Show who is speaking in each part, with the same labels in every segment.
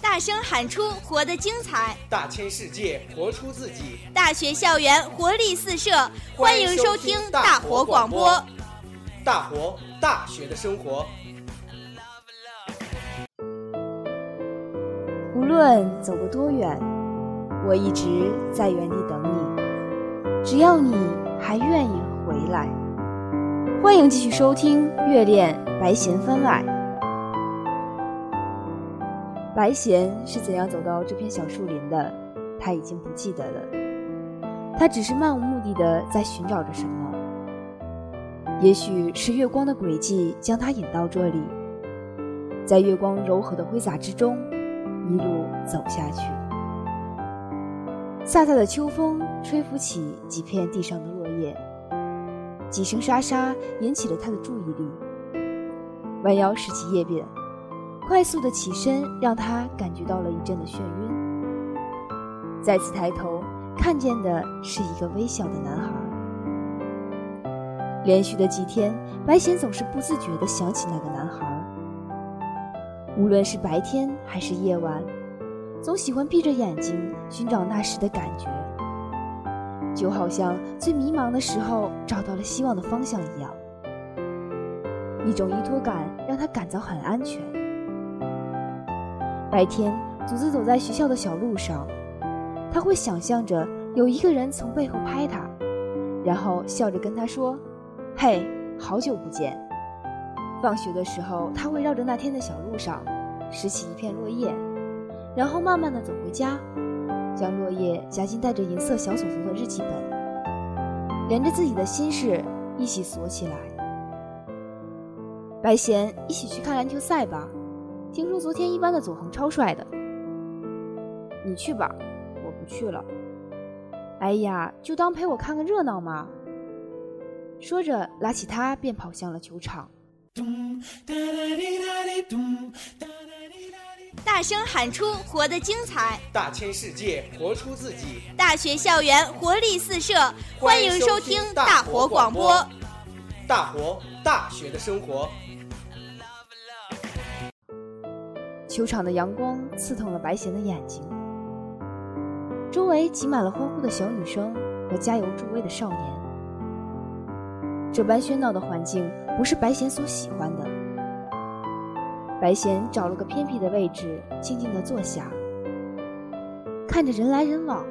Speaker 1: 大声喊出活得精彩，
Speaker 2: 大千世界活出自己，
Speaker 1: 大学校园活力四射，欢迎收听大活广播，
Speaker 2: 大活大学的生活。
Speaker 3: 无论走过多远，我一直在原地等你，只要你还愿意回来。欢迎继续收听《月恋白弦番外》。白弦是怎样走到这片小树林的？他已经不记得了。他只是漫无目的的在寻找着什么。也许是月光的轨迹将他引到这里，在月光柔和的挥洒之中，一路走下去。飒飒的秋风吹拂起几片地上的落叶，几声沙沙引起了他的注意力。弯腰拾起叶片。快速的起身，让他感觉到了一阵的眩晕。再次抬头，看见的是一个微小的男孩。连续的几天，白贤总是不自觉的想起那个男孩。无论是白天还是夜晚，总喜欢闭着眼睛寻找那时的感觉，就好像最迷茫的时候找到了希望的方向一样。一种依托感让他感到很安全。白天独自走在学校的小路上，他会想象着有一个人从背后拍他，然后笑着跟他说：“嘿，好久不见。”放学的时候，他会绕着那天的小路上拾起一片落叶，然后慢慢的走回家，将落叶夹进带着银色小锁头的日记本，连着自己的心事一起锁起来。白贤，一起去看篮球赛吧。听说昨天一班的左恒超帅的，你去吧，我不去了。哎呀，就当陪我看个热闹嘛。说着，拉起他便跑向了球场。
Speaker 1: 咚哒哒哒哒哒哒大声喊出活得精彩，
Speaker 2: 大千世界活出自己，
Speaker 1: 大学校园活力四射，欢迎收听大活广播，
Speaker 2: 大活大学的生活。
Speaker 3: 球场的阳光刺痛了白贤的眼睛，周围挤满了欢呼的小女生和加油助威的少年。这般喧闹的环境不是白贤所喜欢的。白贤找了个偏僻的位置，静静地坐下，看着人来人往，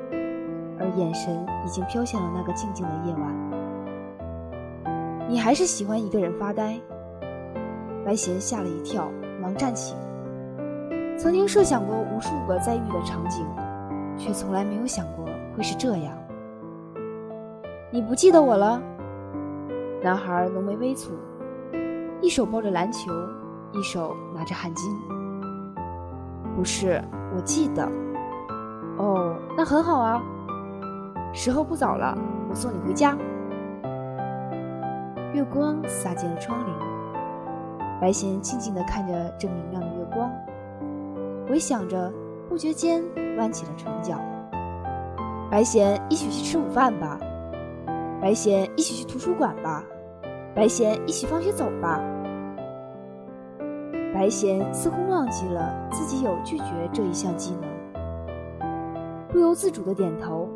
Speaker 3: 而眼神已经飘向了那个静静的夜晚。你还是喜欢一个人发呆？白贤吓了一跳，忙站起。曾经设想过无数个再遇的场景，却从来没有想过会是这样。你不记得我了？男孩浓眉微蹙，一手抱着篮球，一手拿着汗巾。不是，我记得。哦，那很好啊。时候不早了，我送你回家。月光洒进了窗棂，白贤静静地看着这明亮的月光。回想着，不觉间弯起了唇角。白贤，一起去吃午饭吧。白贤，一起去图书馆吧。白贤，一起放学走吧。白贤似乎忘记了自己有拒绝这一项技能，不由自主的点头，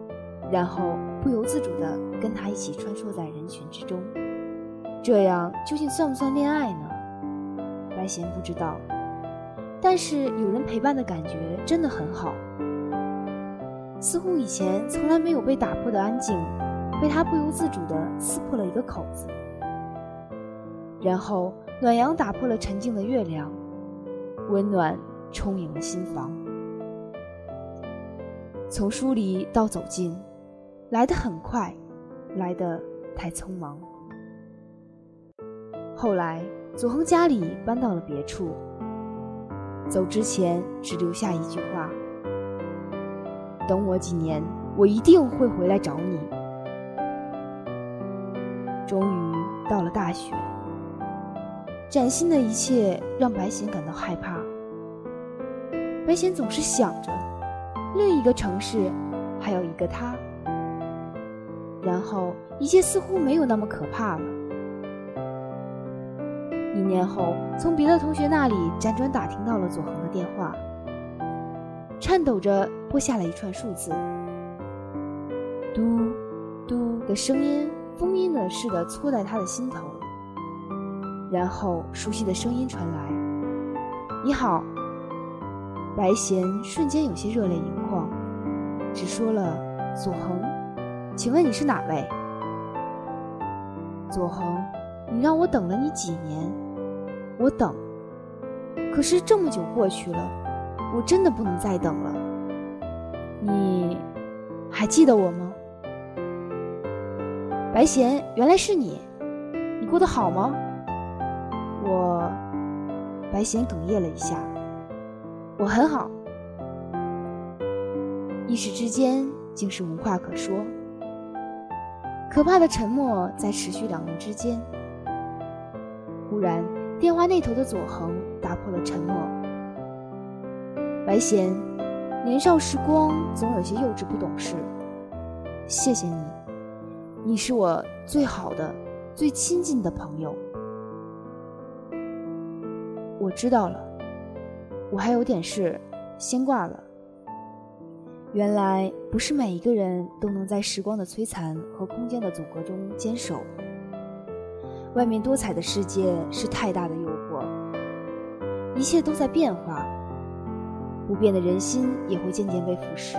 Speaker 3: 然后不由自主的跟他一起穿梭在人群之中。这样究竟算不算恋爱呢？白贤不知道。但是有人陪伴的感觉真的很好，似乎以前从来没有被打破的安静，被他不由自主地撕破了一个口子。然后暖阳打破了沉静的月亮，温暖充盈了心房。从疏离到走近，来得很快，来得太匆忙。后来祖恒家里搬到了别处。走之前只留下一句话：“等我几年，我一定会回来找你。”终于到了大学，崭新的一切让白贤感到害怕。白贤总是想着，另一个城市还有一个他，然后一切似乎没有那么可怕了。一年后，从别的同学那里辗转打听到了左恒的电话，颤抖着拨下了一串数字，嘟嘟的声音，封印了似的戳在他的心头。然后熟悉的声音传来：“你好。”白贤瞬间有些热泪盈眶，只说了：“左恒，请问你是哪位？”左恒，你让我等了你几年，我等。可是这么久过去了，我真的不能再等了。你还记得我吗？白贤，原来是你，你过得好吗？我，白贤哽咽了一下，我很好。一时之间，竟是无话可说。可怕的沉默在持续两人之间。忽然，电话那头的左恒打破了沉默。白贤，年少时光总有些幼稚不懂事。谢谢你，你是我最好的、最亲近的朋友。我知道了，我还有点事，先挂了。原来不是每一个人都能在时光的摧残和空间的阻隔中坚守。外面多彩的世界是太大的诱惑，一切都在变化，不变的人心也会渐渐被腐蚀。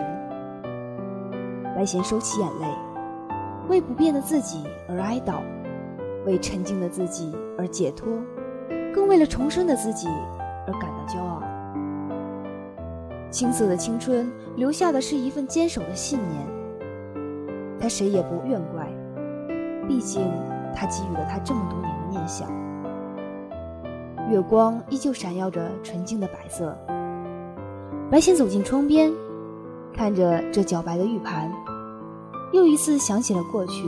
Speaker 3: 白贤收起眼泪，为不变的自己而哀悼，为沉静的自己而解脱，更为了重生的自己而感到骄傲。青涩的青春留下的是一份坚守的信念。他谁也不怨怪，毕竟他给予了他这么多年的念想。月光依旧闪耀着纯净的白色。白贤走进窗边，看着这皎白的玉盘，又一次想起了过去。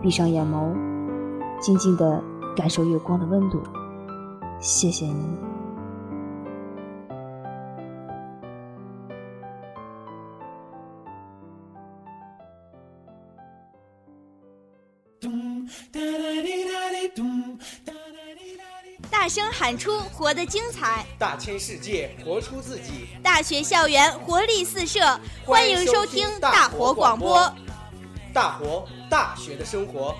Speaker 3: 闭上眼眸，静静的感受月光的温度。谢谢你。
Speaker 1: 大声喊出“活得精彩”，
Speaker 2: 大千世界活出自己。
Speaker 1: 大学校园活力四射，欢迎收听大活广播。
Speaker 2: 大活大学的生活。